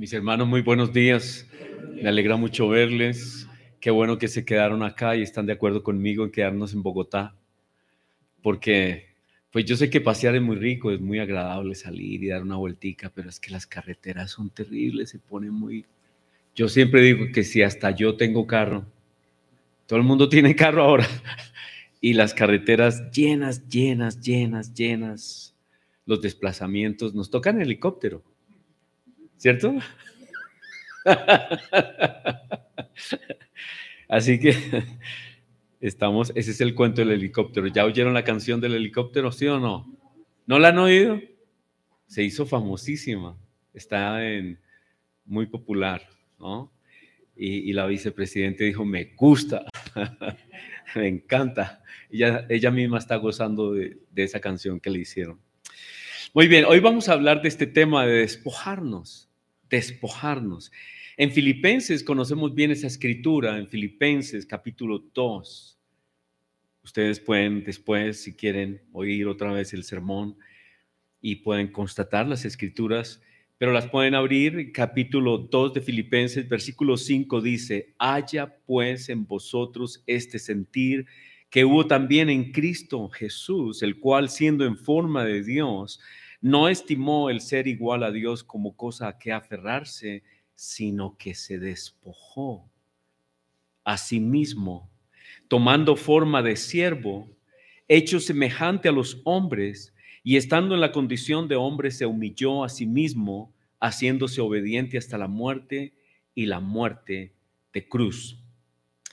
Mis hermanos, muy buenos días. Me alegra mucho verles. Qué bueno que se quedaron acá y están de acuerdo conmigo en quedarnos en Bogotá. Porque, pues yo sé que pasear es muy rico, es muy agradable salir y dar una vueltica, pero es que las carreteras son terribles, se pone muy... Yo siempre digo que si hasta yo tengo carro, todo el mundo tiene carro ahora, y las carreteras llenas, llenas, llenas, llenas, los desplazamientos, nos tocan helicóptero ¿cierto? Así que estamos, ese es el cuento del helicóptero. ¿Ya oyeron la canción del helicóptero, sí o no? ¿No la han oído? Se hizo famosísima, está en, muy popular, ¿no? Y, la vicepresidenta dijo, me gusta, me encanta. Ella misma está gozando de esa canción que le hicieron. Muy bien, hoy vamos a hablar de este tema de despojarnos despojarnos. En Filipenses conocemos bien esa escritura, en Filipenses capítulo 2. Ustedes pueden después, si quieren, oír otra vez el sermón y pueden constatar las escrituras, pero las pueden abrir. Capítulo 2 de Filipenses, versículo 5 dice, haya pues en vosotros este sentir que hubo también en Cristo Jesús, el cual siendo en forma de Dios, no estimó el ser igual a Dios como cosa a que aferrarse, sino que se despojó a sí mismo, tomando forma de siervo, hecho semejante a los hombres, y estando en la condición de hombre se humilló a sí mismo, haciéndose obediente hasta la muerte y la muerte de cruz.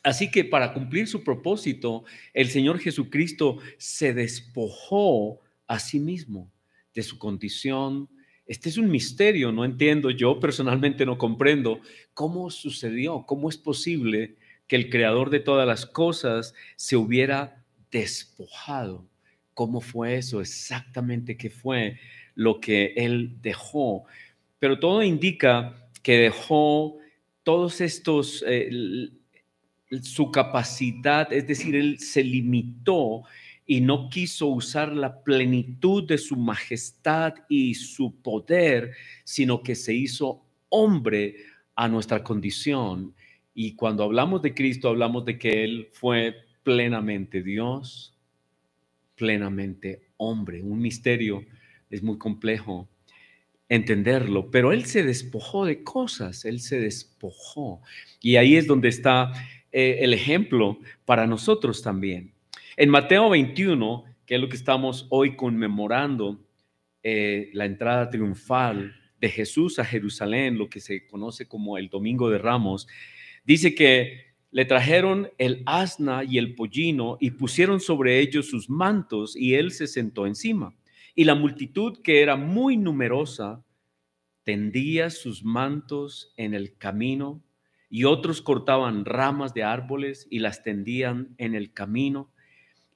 Así que para cumplir su propósito, el Señor Jesucristo se despojó a sí mismo de su condición. Este es un misterio, no entiendo, yo personalmente no comprendo cómo sucedió, cómo es posible que el creador de todas las cosas se hubiera despojado. ¿Cómo fue eso? Exactamente qué fue lo que él dejó. Pero todo indica que dejó todos estos, eh, su capacidad, es decir, él se limitó y no quiso usar la plenitud de su majestad y su poder, sino que se hizo hombre a nuestra condición. Y cuando hablamos de Cristo, hablamos de que Él fue plenamente Dios, plenamente hombre. Un misterio, es muy complejo entenderlo, pero Él se despojó de cosas, Él se despojó. Y ahí es donde está eh, el ejemplo para nosotros también. En Mateo 21, que es lo que estamos hoy conmemorando, eh, la entrada triunfal de Jesús a Jerusalén, lo que se conoce como el Domingo de Ramos, dice que le trajeron el asna y el pollino y pusieron sobre ellos sus mantos y él se sentó encima. Y la multitud, que era muy numerosa, tendía sus mantos en el camino y otros cortaban ramas de árboles y las tendían en el camino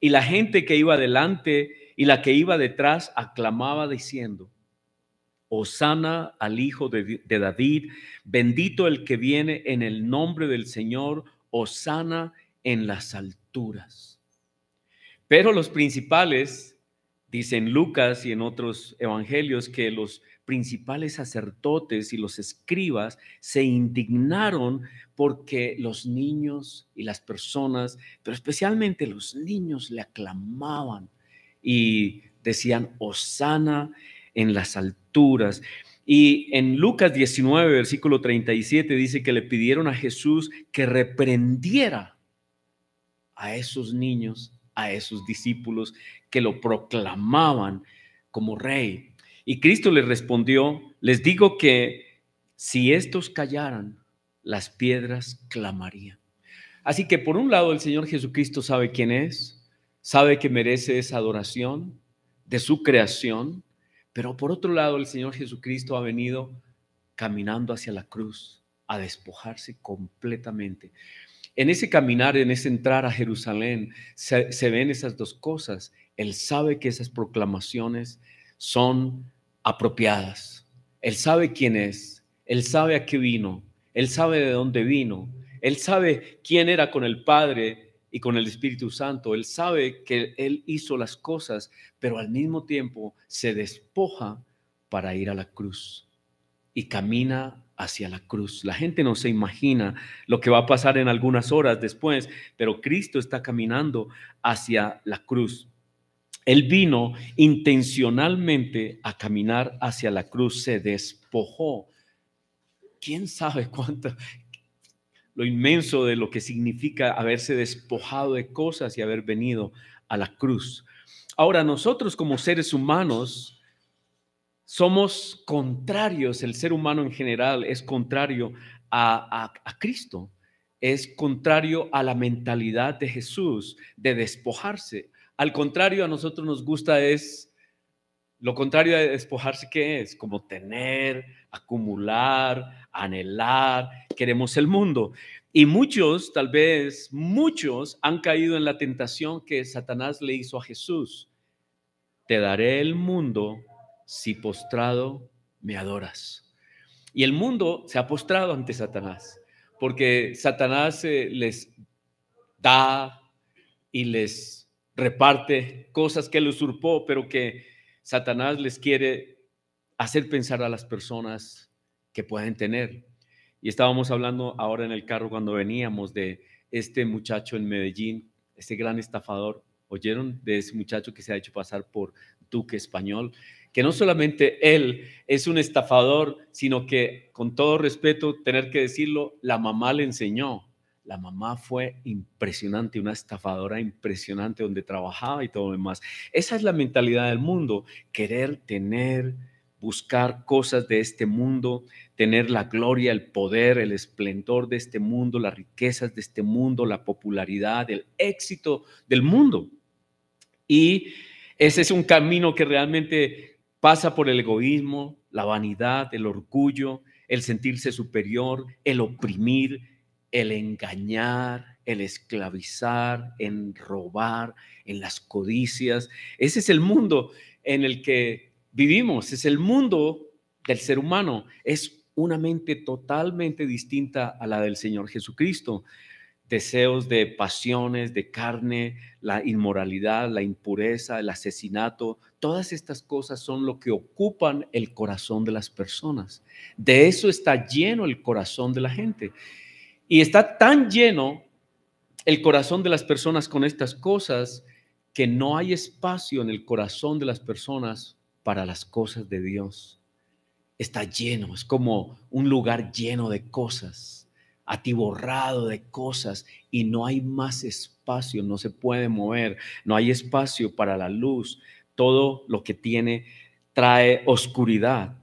y la gente que iba delante y la que iba detrás aclamaba diciendo, Osana al Hijo de, David, bendito el que viene en el nombre del Señor, Osana en las alturas. Pero los principales, dicen Lucas y en otros evangelios, que los principales sacerdotes y los escribas se indignaron porque los niños y las personas, pero especialmente los niños, le aclamaban y decían, Osana en las alturas. Y en Lucas 19, versículo 37, dice que le pidieron a Jesús que reprendiera a esos niños, a esos discípulos que lo proclamaban como rey. Y Cristo les respondió, les digo que si estos callaran, las piedras clamarían. Así que por un lado el Señor Jesucristo sabe quién es, sabe que merece esa adoración de su creación, pero por otro lado el Señor Jesucristo ha venido caminando hacia la cruz a despojarse completamente. En ese caminar, en ese entrar a Jerusalén, se, se ven esas dos cosas. Él sabe que esas proclamaciones son apropiadas. Él sabe quién es, él sabe a qué vino, él sabe de dónde vino, él sabe quién era con el Padre y con el Espíritu Santo, él sabe que él hizo las cosas, pero al mismo tiempo se despoja para ir a la cruz y camina hacia la cruz. La gente no se imagina lo que va a pasar en algunas horas después, pero Cristo está caminando hacia la cruz. Él vino intencionalmente a caminar hacia la cruz, se despojó. ¿Quién sabe cuánto? Lo inmenso de lo que significa haberse despojado de cosas y haber venido a la cruz. Ahora, nosotros como seres humanos somos contrarios, el ser humano en general es contrario a, Cristo, es contrario a la mentalidad de Jesús de despojarse. Al contrario, a nosotros nos gusta es, lo contrario de despojarse, ¿qué es? Como tener, acumular, anhelar, queremos el mundo. Y muchos, tal vez muchos, han caído en la tentación que Satanás le hizo a Jesús. Te daré el mundo si postrado me adoras. Y el mundo se ha postrado ante Satanás, porque Satanás eh, les da y les reparte cosas que él usurpó, pero que Satanás les quiere hacer pensar a las personas que pueden tener. Y estábamos hablando ahora en el carro cuando veníamos de este muchacho en Medellín, este gran estafador. ¿Oyeron de ese muchacho que se ha hecho pasar por duque español? que no solamente él es un estafador, sino que, con todo respeto, tener que decirlo, la mamá le enseñó. La mamá fue impresionante, una estafadora impresionante donde trabajaba y todo lo demás. Esa es la mentalidad del mundo, querer tener, buscar cosas de este mundo, tener la gloria, el poder, el esplendor de este mundo, las riquezas de este mundo, la popularidad, el éxito del mundo. Y ese es un camino que realmente Pasa por el egoísmo, la vanidad, el orgullo, el sentirse superior, el oprimir, el engañar, el esclavizar, en robar, en las codicias. Ese es el mundo en el que vivimos, es el mundo del ser humano. Es una mente totalmente distinta a la del Señor Jesucristo deseos de pasiones, de carne, la inmoralidad, la impureza, el asesinato, todas estas cosas son lo que ocupan el corazón de las personas. De eso está lleno el corazón de la gente. Y está tan lleno el corazón de las personas con estas cosas que no hay espacio en el corazón de las personas para las cosas de Dios. Está lleno, es como un lugar lleno de cosas atiborrado de cosas y no hay más espacio, no se puede mover, no hay espacio para la luz. Todo lo que tiene trae oscuridad.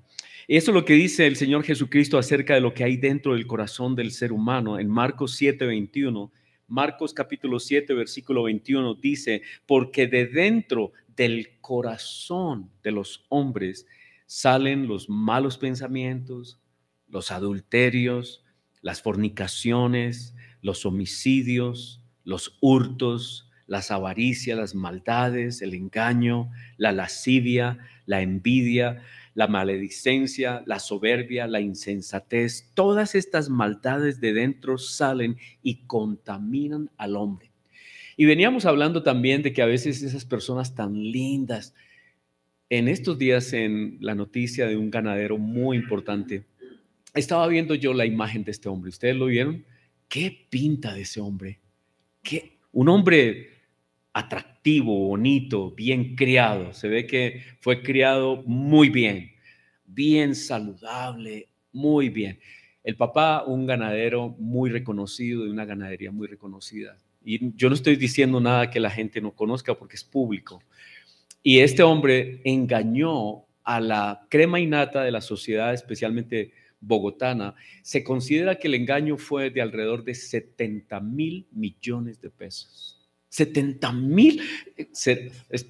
Eso es lo que dice el Señor Jesucristo acerca de lo que hay dentro del corazón del ser humano en Marcos 7, 21. Marcos capítulo 7, versículo 21 dice, porque de dentro del corazón de los hombres salen los malos pensamientos, los adulterios, las fornicaciones, los homicidios, los hurtos, las avaricias, las maldades, el engaño, la lascivia, la envidia, la maledicencia, la soberbia, la insensatez, todas estas maldades de dentro salen y contaminan al hombre. Y veníamos hablando también de que a veces esas personas tan lindas, en estos días en la noticia de un ganadero muy importante, estaba viendo yo la imagen de este hombre. ¿Ustedes lo vieron? ¿Qué pinta de ese hombre? ¿Qué? Un hombre atractivo, bonito, bien criado. Se ve que fue criado muy bien, bien saludable, muy bien. El papá, un ganadero muy reconocido, de una ganadería muy reconocida. Y yo no estoy diciendo nada que la gente no conozca porque es público. Y este hombre engañó a la crema innata de la sociedad, especialmente bogotana, se considera que el engaño fue de alrededor de 70 mil millones de pesos. 70 mil,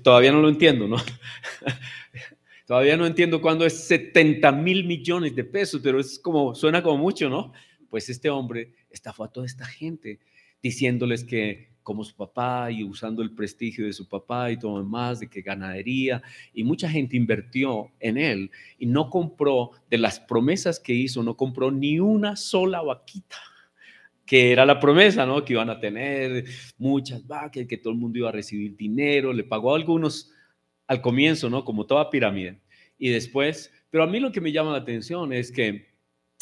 todavía no lo entiendo, ¿no? todavía no entiendo cuándo es 70 mil millones de pesos, pero es como, suena como mucho, ¿no? Pues este hombre estafó a toda esta gente diciéndoles que como su papá y usando el prestigio de su papá y todo demás, de que ganadería, y mucha gente invirtió en él y no compró de las promesas que hizo, no compró ni una sola vaquita que era la promesa, ¿no? Que iban a tener muchas vacas, que todo el mundo iba a recibir dinero, le pagó a algunos al comienzo, ¿no? Como toda pirámide. Y después, pero a mí lo que me llama la atención es que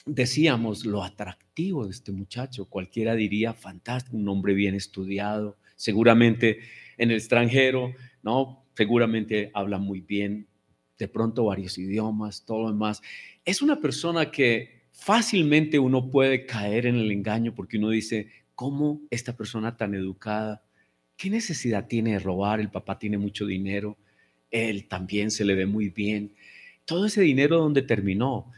decíamos lo atractivo de este muchacho. Cualquiera diría, fantástico, un hombre bien estudiado, seguramente en el extranjero, ¿no? Seguramente habla muy bien, de pronto varios idiomas, todo lo demás. Es una persona que fácilmente uno puede caer en el engaño porque uno dice, ¿cómo esta persona tan educada, qué necesidad tiene de robar? El papá tiene mucho dinero, él también se le ve muy bien. Todo ese dinero, ¿dónde terminó?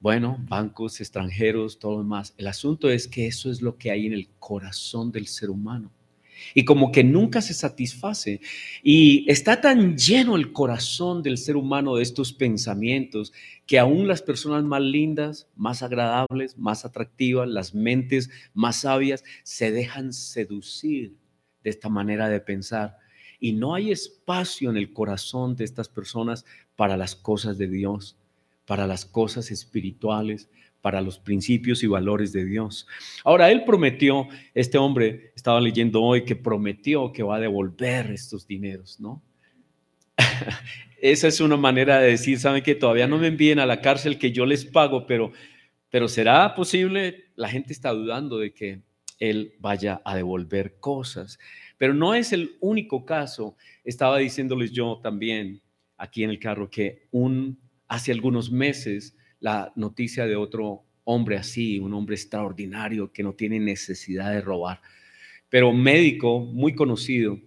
Bueno, bancos extranjeros, todo lo demás. El asunto es que eso es lo que hay en el corazón del ser humano y como que nunca se satisface. Y está tan lleno el corazón del ser humano de estos pensamientos que aún las personas más lindas, más agradables, más atractivas, las mentes más sabias, se dejan seducir de esta manera de pensar. Y no hay espacio en el corazón de estas personas para las cosas de Dios, para las cosas espirituales, para los principios y valores de Dios. Ahora, él prometió, este hombre estaba leyendo hoy que prometió que va a devolver estos dineros, ¿no? Esa es una manera de decir, ¿saben que Todavía no me envíen a la cárcel que yo les pago, pero, pero ¿será posible? La gente está dudando de que él vaya a devolver cosas. Pero no es el único caso. Estaba diciéndoles yo también aquí en el carro que un, hace algunos meses la noticia de otro hombre así, un hombre extraordinario que no tiene necesidad de robar, pero médico muy conocido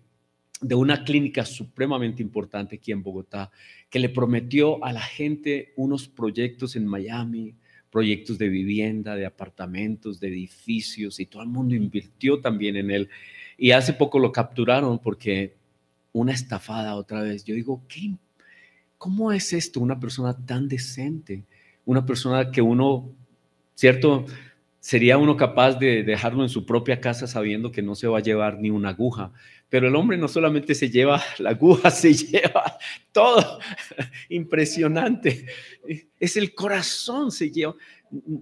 de una clínica supremamente importante aquí en Bogotá, que le prometió a la gente unos proyectos en Miami, proyectos de vivienda, de apartamentos, de edificios, y todo el mundo invirtió también en él. Y hace poco lo capturaron porque una estafada otra vez. Yo digo, ¿qué, ¿cómo es esto? Una persona tan decente una persona que uno, ¿cierto? Sería uno capaz de dejarlo en su propia casa sabiendo que no se va a llevar ni una aguja. Pero el hombre no solamente se lleva la aguja, se lleva todo. Impresionante. Es el corazón, se lleva.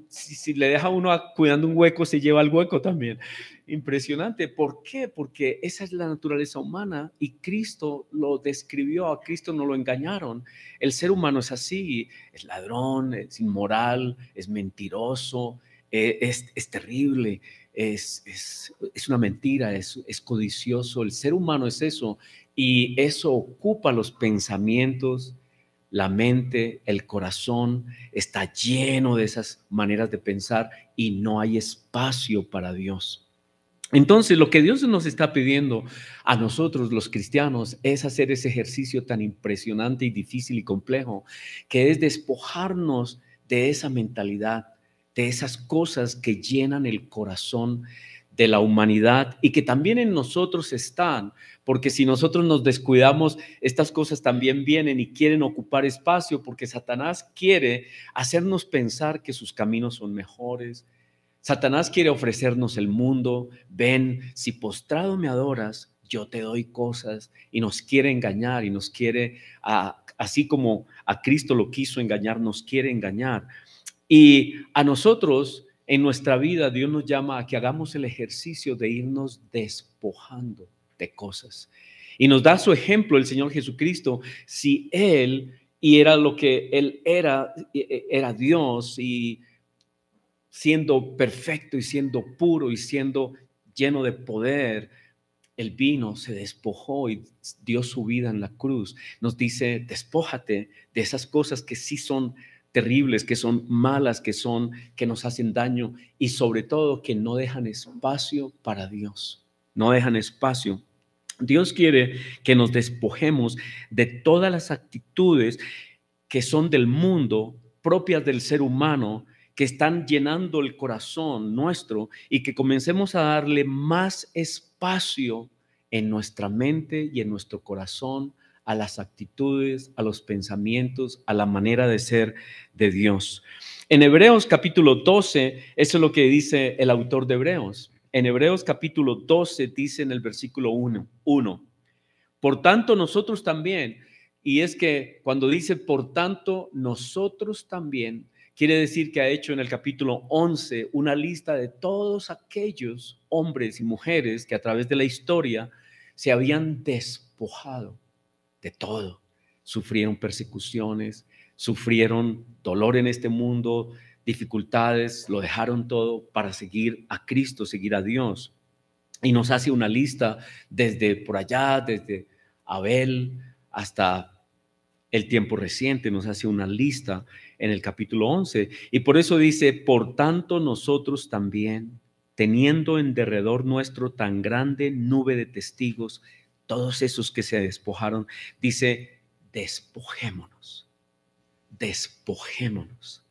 Si, le deja uno cuidando un hueco, se lleva el hueco también. Impresionante. ¿Por qué? Porque esa es la naturaleza humana y Cristo lo describió, a Cristo no lo engañaron. El ser humano es así, es ladrón, es inmoral, es mentiroso, e, es, terrible, es, es, una mentira, es, es codicioso. El ser humano es eso y eso ocupa los pensamientos, la mente, el corazón, está lleno de esas maneras de pensar y no hay espacio para Dios. Entonces, lo que Dios nos está pidiendo a nosotros, los cristianos, es hacer ese ejercicio tan impresionante y difícil y complejo, que es despojarnos de esa mentalidad, de esas cosas que llenan el corazón de la humanidad y que también en nosotros están, porque si nosotros nos descuidamos, estas cosas también vienen y quieren ocupar espacio, porque Satanás quiere hacernos pensar que sus caminos son mejores, Satanás quiere ofrecernos el mundo. Ven, si postrado me adoras, yo te doy cosas. Y nos quiere engañar y nos quiere, así como a Cristo lo quiso engañar, nos quiere engañar. Y a nosotros, en nuestra vida, Dios nos llama a que hagamos el ejercicio de irnos despojando de cosas. Y nos da su ejemplo el Señor Jesucristo. Si Él, y era lo que Él era, e, e, era Dios y siendo perfecto y siendo puro y siendo lleno de poder, el vino, se despojó y dio su vida en la cruz. Nos dice, despójate de esas cosas que sí son terribles, que son malas, que son que nos hacen daño y sobre todo que no dejan espacio para Dios. No dejan espacio. Dios quiere que nos despojemos de todas las actitudes que son del mundo, propias del ser humano, que están llenando el corazón nuestro y que comencemos a darle más espacio en nuestra mente y en nuestro corazón a las actitudes, a los pensamientos, a la manera de ser de Dios. En Hebreos capítulo 12, eso es lo que dice el autor de Hebreos. En Hebreos capítulo 12 dice en el versículo 1, 1, por tanto nosotros también, y es que cuando dice por tanto nosotros también, Quiere decir que ha hecho en el capítulo 11 una lista de todos aquellos hombres y mujeres que a través de la historia se habían despojado de todo. Sufrieron persecuciones, sufrieron dolor en este mundo, dificultades, lo dejaron todo para seguir a Cristo, seguir a Dios. Y nos hace una lista desde por allá, desde Abel hasta el tiempo reciente, nos hace una lista en el capítulo 11. Y por eso dice, por tanto nosotros también, teniendo en derredor nuestro tan grande nube de testigos, todos esos que se despojaron, dice, despojémonos, despojémonos,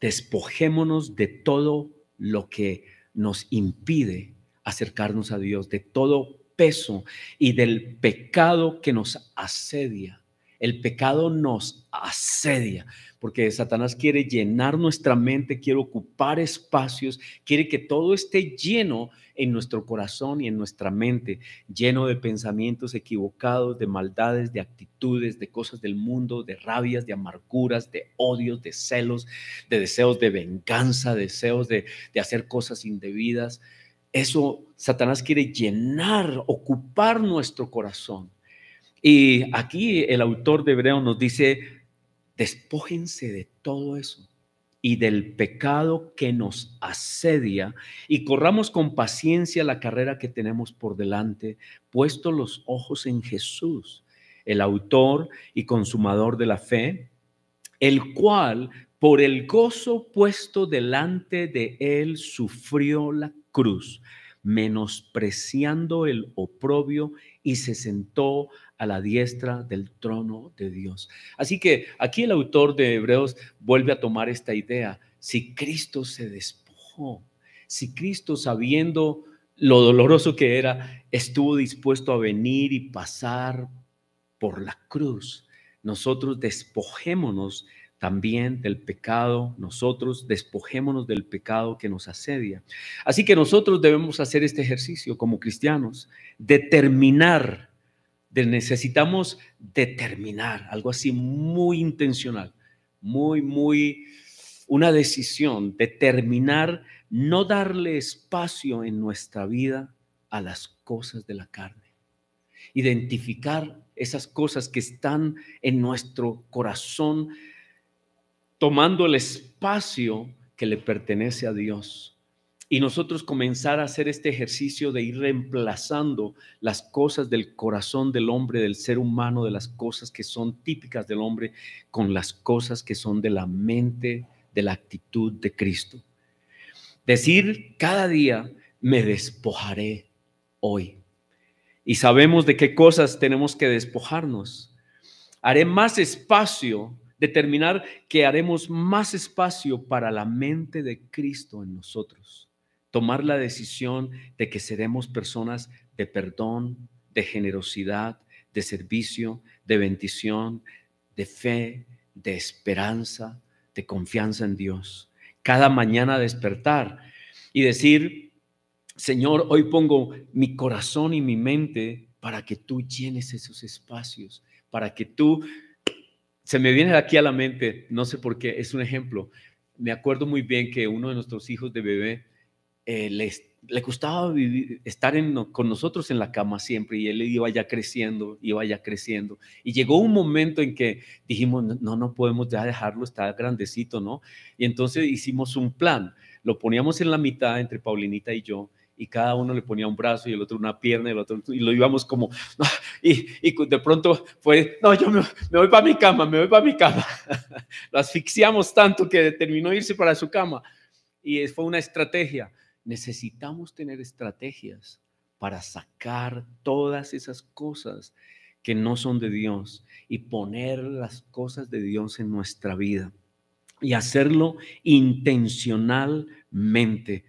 despojémonos de todo lo que nos impide acercarnos a Dios, de todo peso y del pecado que nos asedia. El pecado nos asedia porque Satanás quiere llenar nuestra mente, quiere ocupar espacios, quiere que todo esté lleno en nuestro corazón y en nuestra mente, lleno de pensamientos equivocados, de maldades, de actitudes, de cosas del mundo, de rabias, de amarguras, de odios, de celos, de deseos de venganza, deseos de, de hacer cosas indebidas. Eso Satanás quiere llenar, ocupar nuestro corazón. Y aquí el autor de Hebreo nos dice, Despójense de todo eso y del pecado que nos asedia y corramos con paciencia la carrera que tenemos por delante, puesto los ojos en Jesús, el autor y consumador de la fe, el cual por el gozo puesto delante de él sufrió la cruz, menospreciando el oprobio y se sentó a la diestra del trono de Dios. Así que aquí el autor de Hebreos vuelve a tomar esta idea. Si Cristo se despojó, si Cristo sabiendo lo doloroso que era, estuvo dispuesto a venir y pasar por la cruz, nosotros despojémonos también del pecado, nosotros despojémonos del pecado que nos asedia. Así que nosotros debemos hacer este ejercicio como cristianos, determinar necesitamos determinar, algo así muy intencional, muy, muy, una decisión, determinar no darle espacio en nuestra vida a las cosas de la carne. Identificar esas cosas que están en nuestro corazón tomando el espacio que le pertenece a Dios y nosotros comenzar a hacer este ejercicio de ir reemplazando las cosas del corazón del hombre, del ser humano, de las cosas que son típicas del hombre, con las cosas que son de la mente, de la actitud de Cristo. Decir cada día, me despojaré hoy. Y sabemos de qué cosas tenemos que despojarnos. Haré más espacio, determinar que haremos más espacio para la mente de Cristo en nosotros tomar la decisión de que seremos personas de perdón, de generosidad, de servicio, de bendición, de fe, de esperanza, de confianza en Dios. Cada mañana despertar y decir, Señor, hoy pongo mi corazón y mi mente para que tú llenes esos espacios, para que tú, se me viene aquí a la mente, no sé por qué, es un ejemplo. Me acuerdo muy bien que uno de nuestros hijos de bebé eh, le, gustaba estar con nosotros en la cama siempre y él iba ya creciendo, iba ya creciendo. Y llegó un momento en que dijimos, no, no podemos ya dejarlo, está grandecito, ¿no? Y entonces hicimos un plan, lo poníamos en la mitad entre Paulinita y yo y cada uno le ponía un brazo y el otro una pierna y el otro y lo íbamos como y, de pronto fue no yo me, me voy para mi cama me voy para mi cama lo asfixiamos tanto que terminó irse para su cama y fue una estrategia necesitamos tener estrategias para sacar todas esas cosas que no son de Dios y poner las cosas de Dios en nuestra vida y hacerlo intencionalmente.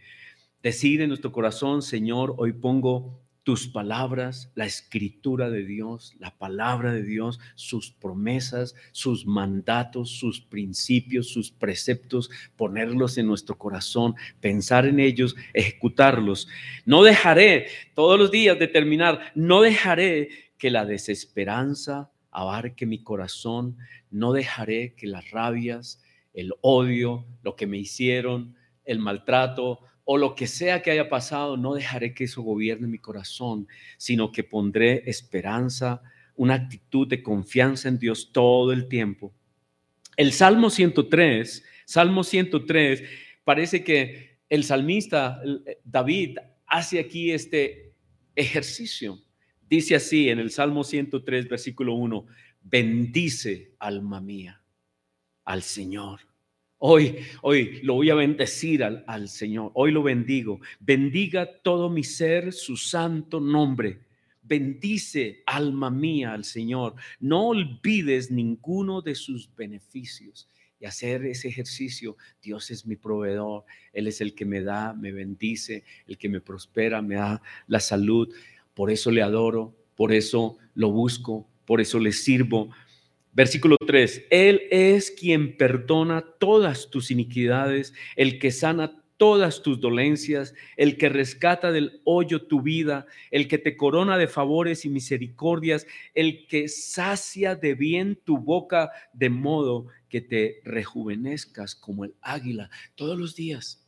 Decir en nuestro corazón, Señor, hoy pongo tus palabras, la escritura de Dios, la palabra de Dios, sus promesas, sus mandatos, sus principios, sus preceptos, ponerlos en nuestro corazón, pensar en ellos, ejecutarlos. No dejaré todos los días determinar, no dejaré que la desesperanza abarque mi corazón, no dejaré que las rabias, el odio, lo que me hicieron, el maltrato, o lo que sea que haya pasado, no dejaré que eso gobierne mi corazón, sino que pondré esperanza, una actitud de confianza en Dios todo el tiempo. El Salmo 103 Salmo 103, parece que el salmista eh, David hace aquí este ejercicio. Dice así en el Salmo 103, versículo 1, bendice alma mía al Señor. Hoy, hoy lo voy a bendecir al, al, Señor. Hoy lo bendigo. Bendiga todo mi ser su santo nombre. Bendice alma mía al Señor. No olvides ninguno de sus beneficios y hacer ese ejercicio. Dios es mi proveedor, Él es el que me da, me bendice, el que me prospera, me da la salud. Por eso le adoro, por eso lo busco, por eso le sirvo. Versículo 3, Él es quien perdona todas tus iniquidades, el que sana todas tus dolencias, el que rescata del hoyo tu vida, el que te corona de favores y misericordias, el que sacia de bien tu boca de modo que te rejuvenezcas como el águila todos los días.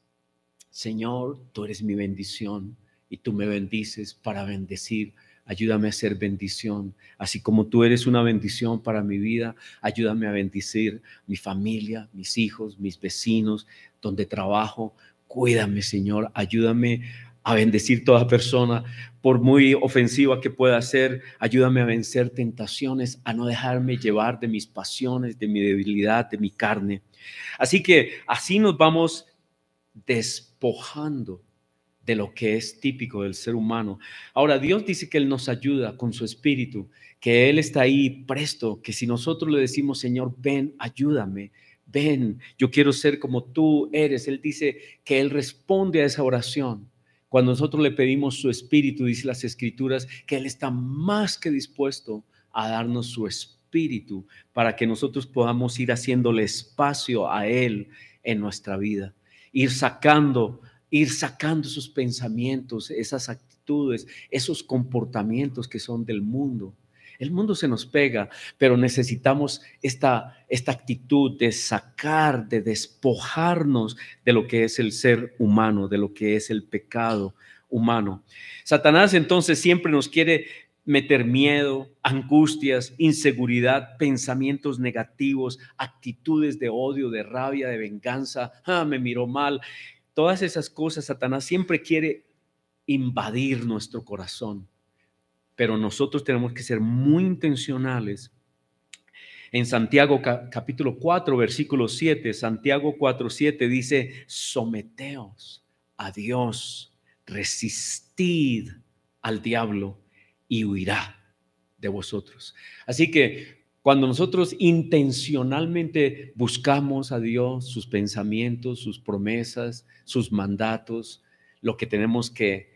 Señor, tú eres mi bendición y tú me bendices para bendecir. Ayúdame a ser bendición. Así como tú eres una bendición para mi vida, ayúdame a bendecir mi familia, mis hijos, mis vecinos, donde trabajo, Cuídame, Señor, ayúdame a bendecir toda persona, por muy ofensiva que pueda ser, ayúdame a vencer tentaciones, a no dejarme llevar de mis pasiones, de mi debilidad, de mi carne. Así que así nos vamos despojando de lo que es típico del ser humano. Ahora, Dios dice que Él nos ayuda con su espíritu, que Él está ahí presto, que si nosotros le decimos, Señor, ven, ayúdame, ven, yo quiero ser como tú eres. Él dice que Él responde a esa oración. Cuando nosotros le pedimos su espíritu, dice las escrituras, que Él está más que dispuesto a darnos su espíritu para que nosotros podamos ir haciéndole espacio a Él en nuestra vida, ir sacando, ir sacando esos pensamientos, esas actitudes, esos comportamientos que son del mundo el mundo se nos pega, pero necesitamos esta, esta actitud de sacar, de despojarnos de lo que es el ser humano, de lo que es el pecado humano. Satanás entonces siempre nos quiere meter miedo, angustias, inseguridad, pensamientos negativos, actitudes de odio, de rabia, de venganza, ah, me miró mal. Todas esas cosas, Satanás siempre quiere invadir nuestro corazón pero nosotros tenemos que ser muy intencionales. En Santiago capítulo 4, versículo 7, Santiago 4, 7 dice, someteos a Dios, resistid al diablo y huirá de vosotros. Así que cuando nosotros intencionalmente buscamos a Dios, sus pensamientos, sus promesas, sus mandatos, lo que tenemos que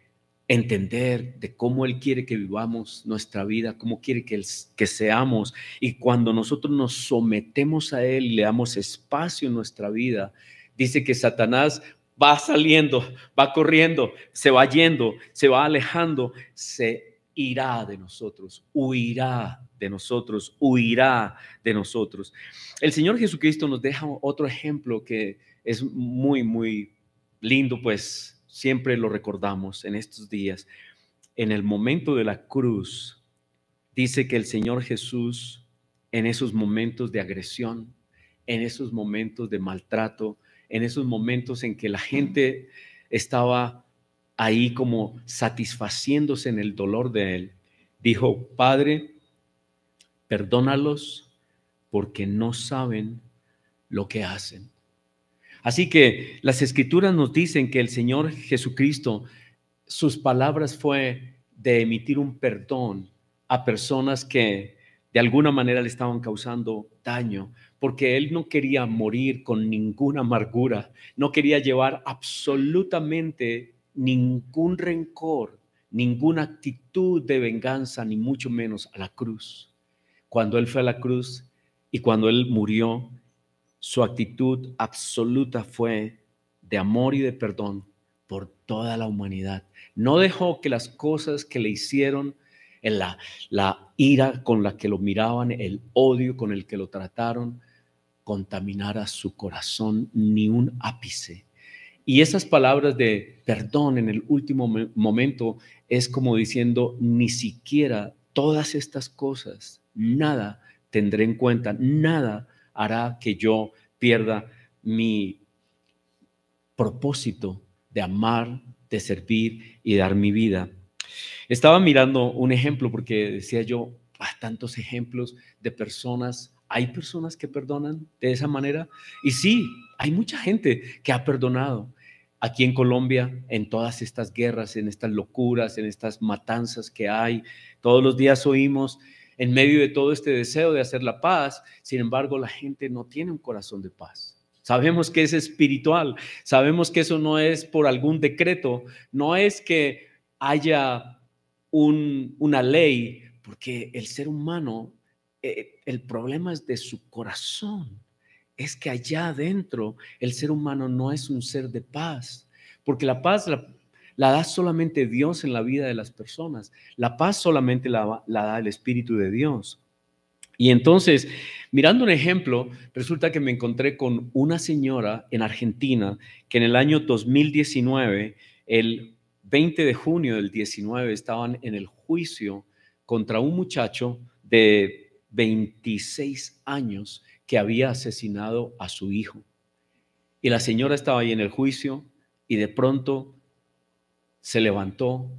entender de cómo Él quiere que vivamos nuestra vida, cómo quiere que, seamos. Y cuando nosotros nos sometemos a Él y le damos espacio en nuestra vida, dice que Satanás va saliendo, va corriendo, se va yendo, se va alejando, se irá de nosotros, huirá de nosotros, huirá de nosotros. El Señor Jesucristo nos deja otro ejemplo que es muy, muy lindo, pues siempre lo recordamos en estos días, en el momento de la cruz, dice que el Señor Jesús, en esos momentos de agresión, en esos momentos de maltrato, en esos momentos en que la gente estaba ahí como satisfaciéndose en el dolor de Él, dijo, Padre, perdónalos porque no saben lo que hacen. Así que las escrituras nos dicen que el Señor Jesucristo, sus palabras fue de emitir un perdón a personas que de alguna manera le estaban causando daño, porque Él no quería morir con ninguna amargura, no quería llevar absolutamente ningún rencor, ninguna actitud de venganza, ni mucho menos a la cruz. Cuando Él fue a la cruz y cuando Él murió, su actitud absoluta fue de amor y de perdón por toda la humanidad. No dejó que las cosas que le hicieron, en la, la ira con la que lo miraban, el odio con el que lo trataron, contaminara su corazón ni un ápice. Y esas palabras de perdón en el último momento es como diciendo, ni siquiera todas estas cosas, nada tendré en cuenta, nada hará que yo pierda mi propósito de amar, de servir y dar mi vida. Estaba mirando un ejemplo porque decía yo, ah, tantos ejemplos de personas. Hay personas que perdonan de esa manera. Y sí, hay mucha gente que ha perdonado. Aquí en Colombia, en todas estas guerras, en estas locuras, en estas matanzas que hay, todos los días oímos en medio de todo este deseo de hacer la paz, sin embargo la gente no tiene un corazón de paz. Sabemos que es espiritual, sabemos que eso no es por algún decreto, no es que haya una ley, porque el ser humano, eh, el problema es de su corazón, es que allá adentro el ser humano no es un ser de paz, porque la paz la, la da solamente Dios en la vida de las personas. La paz solamente la, da el Espíritu de Dios. Y entonces, mirando un ejemplo, resulta que me encontré con una señora en Argentina que en el año 2019, el 20 de junio del 19, estaban en el juicio contra un muchacho de 26 años que había asesinado a su hijo. Y la señora estaba ahí en el juicio y de pronto se levantó,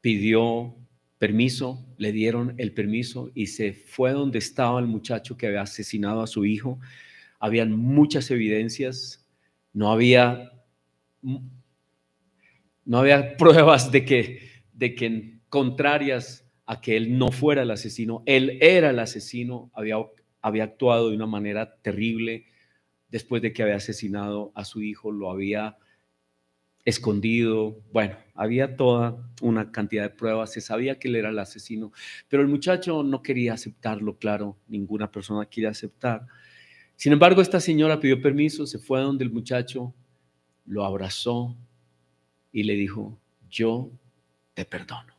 pidió permiso, le dieron el permiso y se fue donde estaba el muchacho que había asesinado a su hijo. Habían muchas evidencias, no había, no había pruebas de que, de que contrarias a que él no fuera el asesino, él era el asesino, había, había actuado de una manera terrible después de que había asesinado a su hijo, lo había escondido. Bueno, había toda una cantidad de pruebas, se sabía que él era el asesino, pero el muchacho no quería aceptarlo, claro, ninguna persona quiere aceptar. Sin embargo, esta señora pidió permiso, se fue a donde el muchacho, lo abrazó y le dijo, yo te perdono.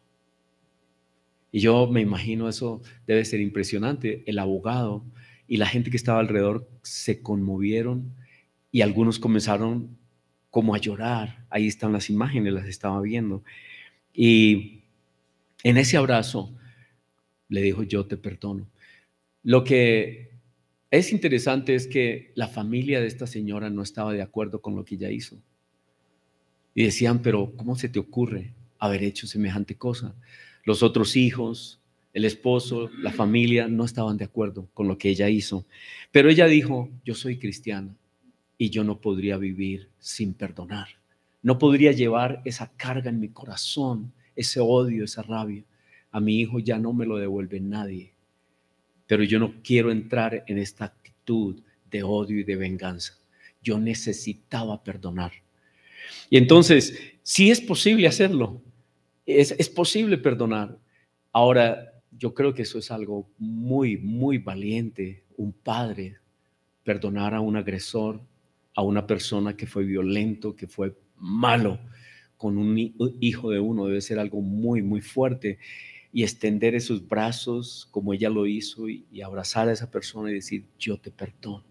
Y yo me imagino eso debe ser impresionante. El abogado y la gente que estaba alrededor se conmovieron y algunos comenzaron como a llorar. Ahí están las imágenes, las estaba viendo. Y en ese abrazo le dijo, yo te perdono. Lo que es interesante es que la familia de esta señora no estaba de acuerdo con lo que ella hizo. Y decían, pero ¿cómo se te ocurre haber hecho semejante cosa? Los otros hijos, el esposo, la familia no estaban de acuerdo con lo que ella hizo. Pero ella dijo, yo soy cristiana y yo no podría vivir sin perdonar. No podría llevar esa carga en mi corazón, ese odio, esa rabia. A mi hijo ya no me lo devuelve nadie. Pero yo no quiero entrar en esta actitud de odio y de venganza. Yo necesitaba perdonar. Y entonces, sí es posible hacerlo. Es, es posible perdonar. Ahora, yo creo que eso es algo muy, muy valiente. Un padre perdonar a un agresor, a una persona que fue violento, que fue malo con un hijo de uno, debe ser algo muy, muy fuerte. Y extender esos brazos como ella lo hizo y, abrazar a esa persona y decir, yo te perdono.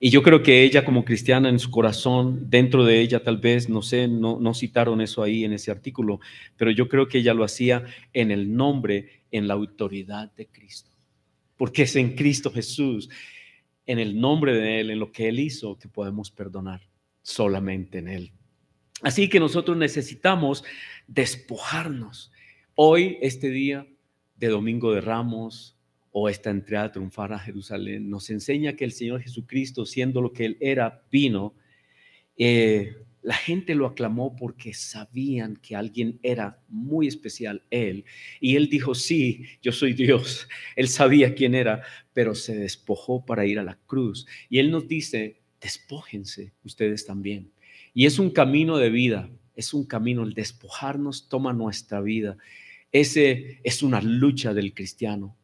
Y yo creo que ella como cristiana en su corazón, dentro de ella tal vez, no sé, no, no citaron eso ahí en ese artículo, pero yo creo que ella lo hacía en el nombre, en la autoridad de Cristo. Porque es en Cristo Jesús en el nombre de Él, en lo que Él hizo, que podemos perdonar solamente en Él. Así que nosotros necesitamos despojarnos. Hoy, este día de Domingo de Ramos o esta entrada triunfar a Jerusalén, nos enseña que el Señor Jesucristo, siendo lo que Él era, vino eh, la gente lo aclamó porque sabían que alguien era muy especial, Él. Y Él dijo, sí, yo soy Dios. Él sabía quién era, pero se despojó para ir a la cruz. Y Él nos dice, despójense ustedes también. Y es un camino de vida, es un camino, el despojarnos toma nuestra vida. Ese es una lucha del cristiano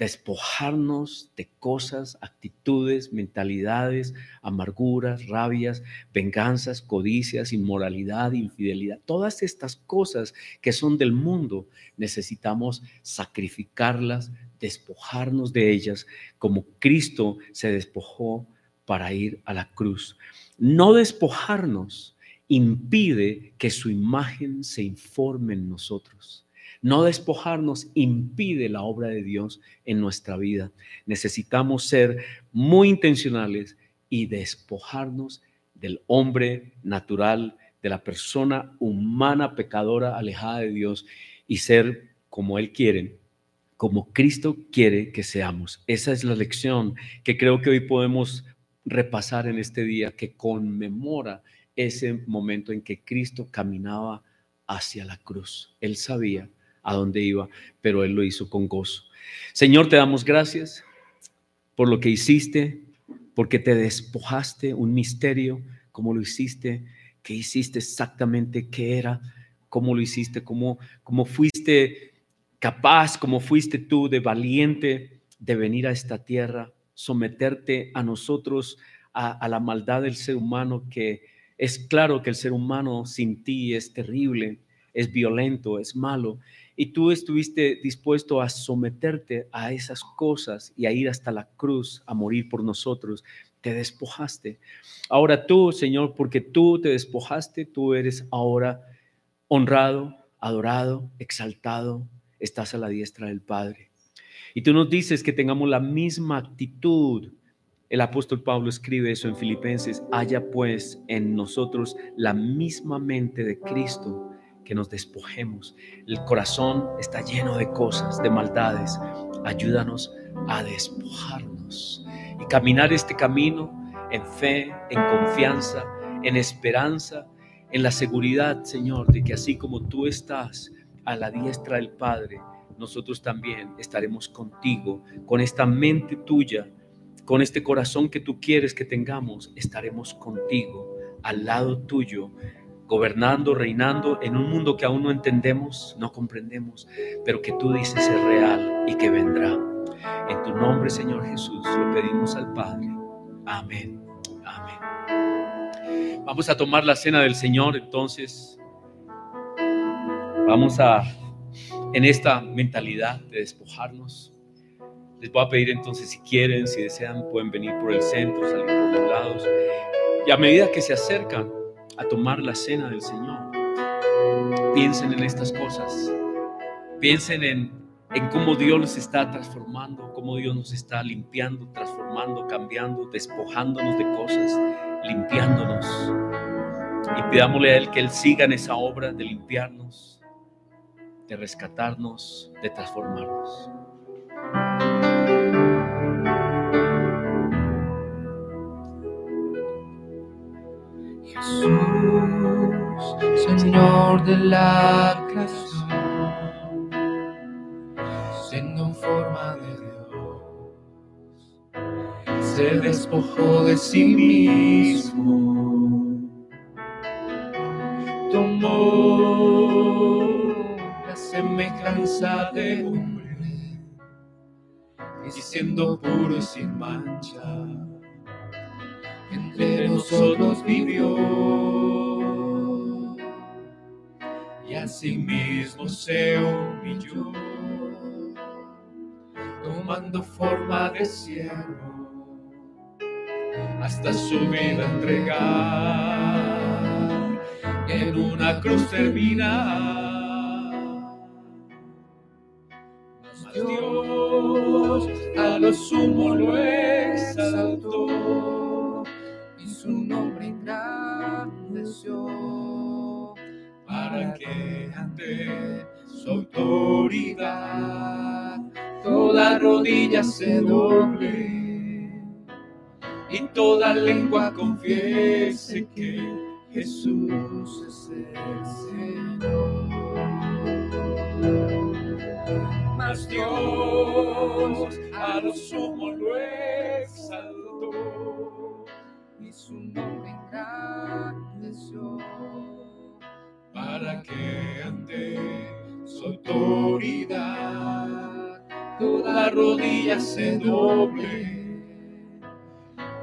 despojarnos de cosas, actitudes, mentalidades, amarguras, rabias, venganzas, codicias, inmoralidad, infidelidad. Todas estas cosas que son del mundo, necesitamos sacrificarlas, despojarnos de ellas, como Cristo se despojó para ir a la cruz. No despojarnos impide que su imagen se informe en nosotros. No despojarnos impide la obra de Dios en nuestra vida. Necesitamos ser muy intencionales y despojarnos del hombre natural, de la persona humana pecadora alejada de Dios y ser como Él quiere, como Cristo quiere que seamos. Esa es la lección que creo que hoy podemos repasar en este día que conmemora ese momento en que Cristo caminaba hacia la cruz. Él sabía a dónde iba, pero Él lo hizo con gozo. Señor, te damos gracias por lo que hiciste, porque te despojaste un misterio, como lo hiciste, que hiciste exactamente qué era, cómo lo hiciste, cómo, cómo fuiste capaz, cómo fuiste tú de valiente de venir a esta tierra, someterte a nosotros, a la maldad del ser humano, que es claro que el ser humano sin ti es terrible, es violento, es malo, y tú estuviste dispuesto a someterte a esas cosas y a ir hasta la cruz a morir por nosotros. Te despojaste. Ahora tú, Señor, porque tú te despojaste, tú eres ahora honrado, adorado, exaltado, estás a la diestra del Padre. Y tú nos dices que tengamos la misma actitud. El apóstol Pablo escribe eso en Filipenses, haya pues en nosotros la misma mente de Cristo que nos despojemos. El corazón está lleno de cosas, de maldades. Ayúdanos a despojarnos y caminar este camino en fe, en confianza, en esperanza, en la seguridad, Señor, de que así como tú estás a la diestra del Padre, nosotros también estaremos contigo, con esta mente tuya, con este corazón que tú quieres que tengamos, estaremos contigo, al lado tuyo, gobernando, reinando en un mundo que aún no entendemos, no comprendemos, pero que tú dices es real y que vendrá. En tu nombre, Señor Jesús, lo pedimos al Padre. Amén. Amén. Vamos a tomar la cena del Señor, entonces. Vamos a, en esta mentalidad de despojarnos. Les voy a pedir entonces, si quieren, si desean, pueden venir por el centro, salir por los lados. Y a medida que se acercan, a tomar la cena del Señor. Piensen en estas cosas. Piensen en, en cómo Dios nos está transformando, cómo Dios nos está limpiando, transformando, cambiando, despojándonos de cosas, limpiándonos. Y pidámosle a Él que Él siga en esa obra de limpiarnos, de rescatarnos, de transformarnos. Señor de la creación, siendo en forma de Dios, se despojó de sí mismo, tomó la semejanza de hombre, y siendo puro y sin mancha entre nosotros vivió. Y asimismo se humilló, tomando forma de siervo, hasta su vida entregar en una cruz terminar. Dios a lo sumo lo exaltó su nombre engrandeció que ante su autoridad toda rodilla se doble y toda lengua confiese que Jesús es el Señor. Mas Dios a lo sumo lo exaltó y su nombre engrandeció para que ante su autoridad toda rodilla se doble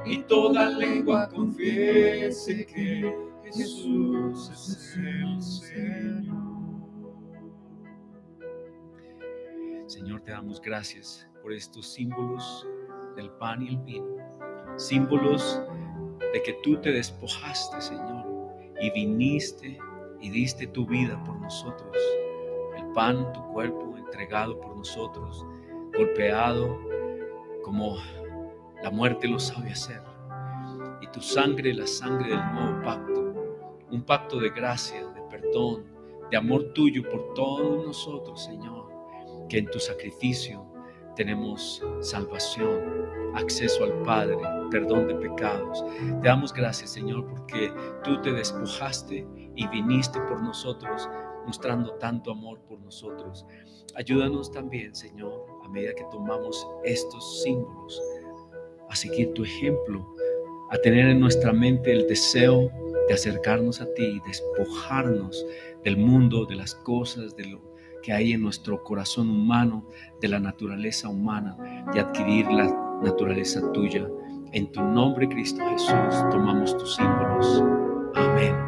y toda lengua confiese que Jesús es el Señor. Señor, te damos gracias por estos símbolos del pan y el vino, símbolos de que tú te despojaste, Señor, y viniste y diste tu vida por nosotros. El pan, tu cuerpo entregado por nosotros, golpeado como la muerte lo sabe hacer. y tu sangre, la sangre del nuevo pacto, un pacto de gracia, de perdón, de amor tuyo por todos nosotros, Señor, que en tu sacrificio tenemos salvación, acceso al Padre, perdón de pecados. Te damos gracias, Señor, porque tú te despojaste y viniste por nosotros, mostrando tanto amor por nosotros. Ayúdanos también, Señor, a medida que tomamos estos símbolos, a seguir tu ejemplo, a tener en nuestra mente el deseo de acercarnos a ti y despojarnos del mundo, de las cosas, de lo que hay en nuestro corazón humano, de la naturaleza humana, de adquirir la naturaleza tuya. En tu nombre, Cristo Jesús, tomamos tus símbolos. Amén.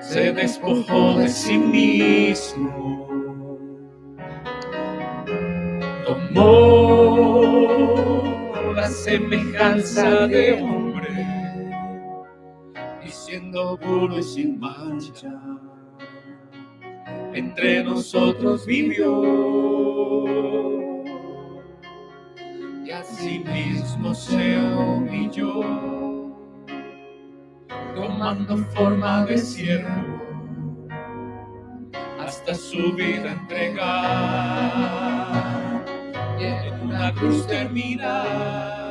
se despojó de sí mismo, tomó la semejanza de hombre y siendo puro y sin mancha, entre nosotros vivió sí mismo se humilló, tomando forma de siervo, hasta su vida entregar, y en una cruz terminar.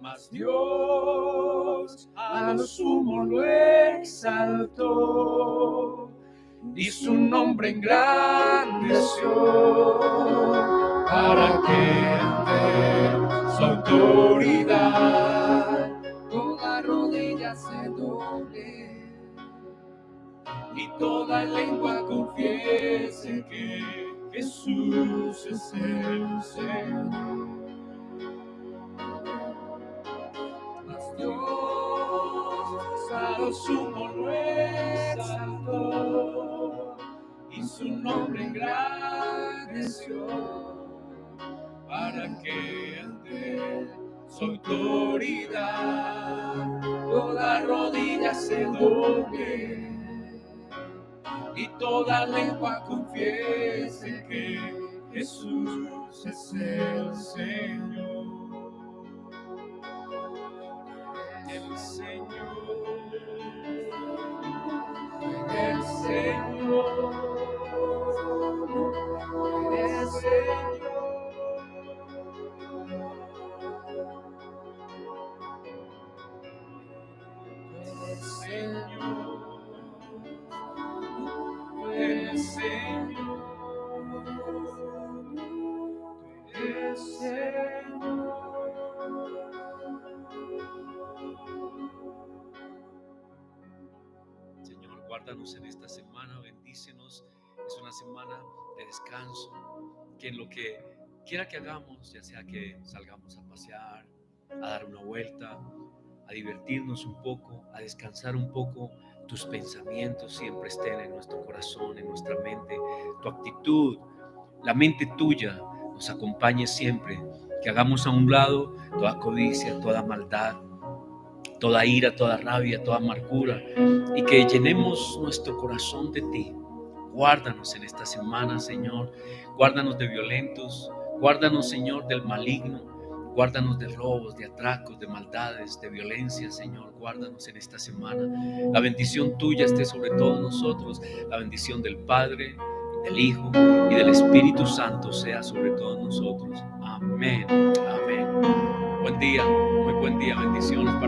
Mas Dios a lo sumo lo exaltó y su nombre engrandeció para que su autoridad y toda lengua confiese que Jesús es el Señor. Mas Dios a lo sumo lo exaltó y su nombre engrandeció para que ante su autoridad toda rodilla se doble y toda lengua confiese que Jesús es el Señor. El Señor, el Señor, el Señor. En esta semana, bendícenos. Es una semana de descanso, que en lo que quiera que hagamos, ya sea que salgamos a pasear, a dar una vuelta, a divertirnos un poco, a descansar un poco. Tus pensamientos siempre estén en nuestro corazón, en nuestra mente. Tu actitud, la mente tuya nos acompañe siempre. Que hagamos a un lado toda codicia, toda maldad, toda ira, toda rabia, toda amargura. Y que llenemos nuestro corazón de ti. Guárdanos en esta semana, Señor. Guárdanos de violentos. Guárdanos, Señor, del maligno. Guárdanos de robos, de atracos, de maldades, de violencia, Señor. Guárdanos en esta semana. La bendición tuya esté sobre todos nosotros. La bendición del Padre, del Hijo y del Espíritu Santo sea sobre todos nosotros. Amén. Amén. Buen día, muy buen día, bendiciones para